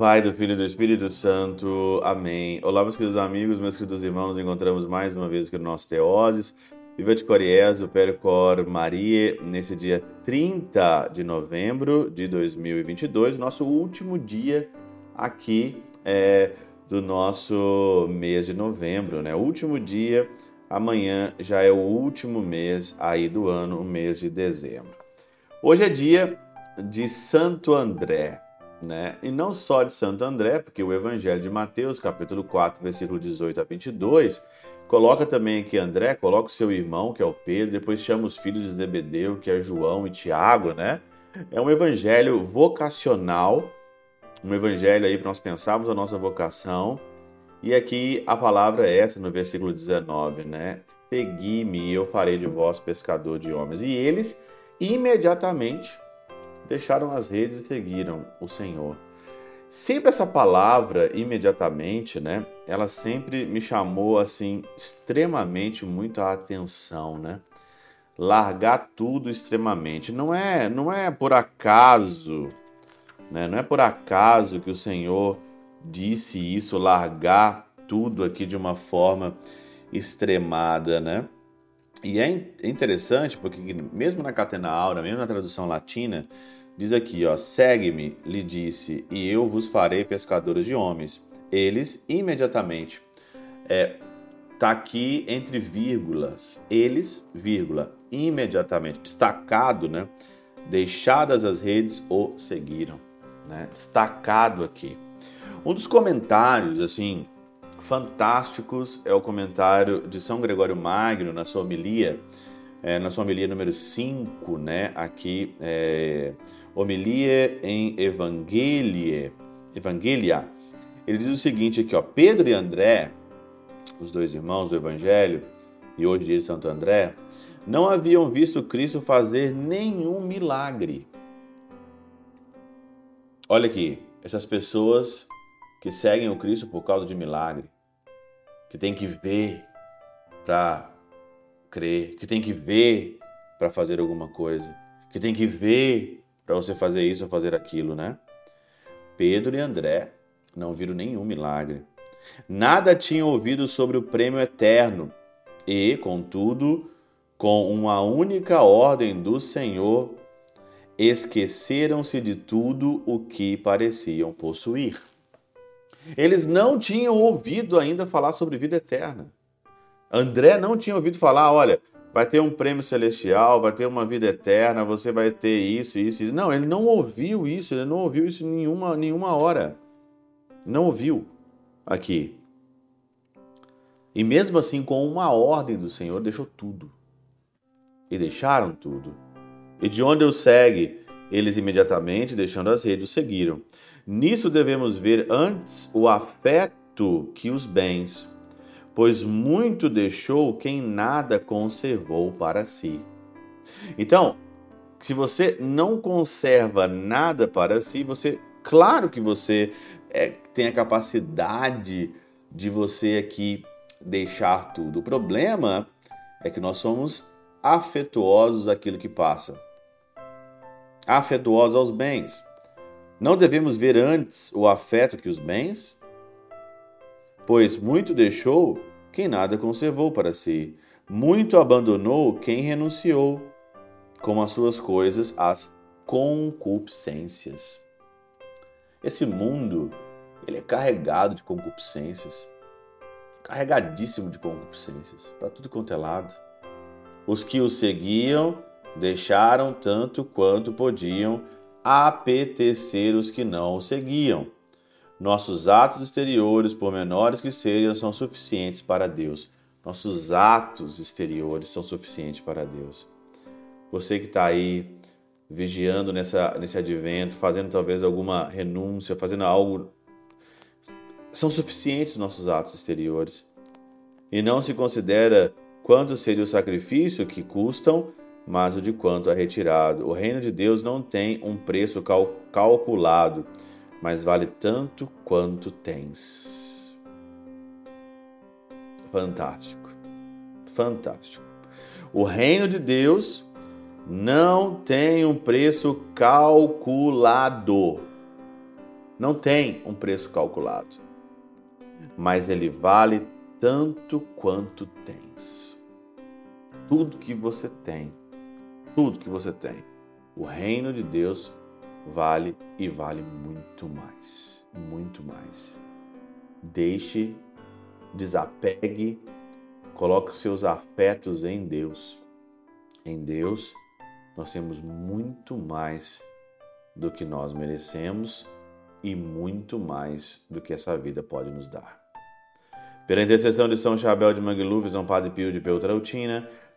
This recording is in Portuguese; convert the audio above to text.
Pai, do Filho e do Espírito Santo. Amém. Olá, meus queridos amigos, meus queridos irmãos, nos encontramos mais uma vez aqui no nosso Teoses. Viva de Coriés, o Percor Maria, nesse dia 30 de novembro de 2022, nosso último dia aqui é, do nosso mês de novembro, né? Último dia, amanhã já é o último mês aí do ano, o mês de dezembro. Hoje é dia de Santo André, né? E não só de Santo André, porque o Evangelho de Mateus, capítulo 4, versículo 18 a 22, Coloca também aqui André, coloca o seu irmão, que é o Pedro, depois chama os filhos de Zebedeu, que é João e Tiago, né? É um evangelho vocacional, um evangelho aí para nós pensarmos a nossa vocação. E aqui a palavra é essa no versículo 19, né? Segui-me e eu farei de vós pescador de homens. E eles imediatamente deixaram as redes e seguiram o Senhor. Sempre essa palavra, imediatamente, né? Ela sempre me chamou, assim, extremamente muito a atenção, né? Largar tudo extremamente. Não é, não é por acaso, né? Não é por acaso que o Senhor disse isso, largar tudo aqui de uma forma extremada, né? E é interessante porque mesmo na Catena Aura, mesmo na tradução latina, Diz aqui, ó, segue-me, lhe disse, e eu vos farei pescadores de homens. Eles imediatamente é, tá aqui entre vírgulas. Eles, vírgula, imediatamente, destacado, né? Deixadas as redes, o seguiram, né? Destacado aqui. Um dos comentários, assim, fantásticos é o comentário de São Gregório Magno na sua homilia, é, na sua homilia número 5, né? Aqui, é, homilia em Evangelie, Evangelia, ele diz o seguinte aqui, ó, Pedro e André, os dois irmãos do Evangelho, e hoje de Santo André, não haviam visto Cristo fazer nenhum milagre. Olha aqui, essas pessoas que seguem o Cristo por causa de milagre, que tem que ver para crer, que tem que ver para fazer alguma coisa, que tem que ver para você fazer isso ou fazer aquilo, né? Pedro e André não viram nenhum milagre. Nada tinham ouvido sobre o prêmio eterno e, contudo, com uma única ordem do Senhor, esqueceram-se de tudo o que pareciam possuir. Eles não tinham ouvido ainda falar sobre vida eterna. André não tinha ouvido falar, olha, vai ter um prêmio celestial, vai ter uma vida eterna, você vai ter isso, isso, isso. Não, ele não ouviu isso, ele não ouviu isso nenhuma, nenhuma hora. Não ouviu aqui. E mesmo assim, com uma ordem do Senhor, deixou tudo. E deixaram tudo. E de onde eu segue, eles imediatamente, deixando as redes, seguiram. Nisso devemos ver antes o afeto que os bens, pois muito deixou quem nada conservou para si. Então, se você não conserva nada para si, você, claro que você é, tem a capacidade de você aqui deixar tudo. O problema é que nós somos afetuosos àquilo que passa, afetuosos aos bens. Não devemos ver antes o afeto que os bens, Pois muito deixou quem nada conservou para si, muito abandonou quem renunciou, com as suas coisas, as concupiscências. Esse mundo, ele é carregado de concupiscências, carregadíssimo de concupiscências, para tudo quanto é lado. Os que o seguiam deixaram tanto quanto podiam apetecer os que não o seguiam nossos atos exteriores, por menores que sejam, são suficientes para Deus. Nossos atos exteriores são suficientes para Deus. Você que está aí vigiando nessa, nesse advento, fazendo talvez alguma renúncia, fazendo algo, são suficientes nossos atos exteriores. E não se considera quanto seria o sacrifício que custam, mas o de quanto é retirado. O reino de Deus não tem um preço cal calculado mas vale tanto quanto tens. Fantástico, fantástico. O reino de Deus não tem um preço calculado. não tem um preço calculado, mas ele vale tanto quanto tens. Tudo que você tem, tudo que você tem, o reino de Deus vale e vale muito mais, muito mais. Deixe, desapegue, coloque seus afetos em Deus. Em Deus, nós temos muito mais do que nós merecemos e muito mais do que essa vida pode nos dar. Pela intercessão de São Chabel de Mangluf, São Padre Pio de Peltrautina,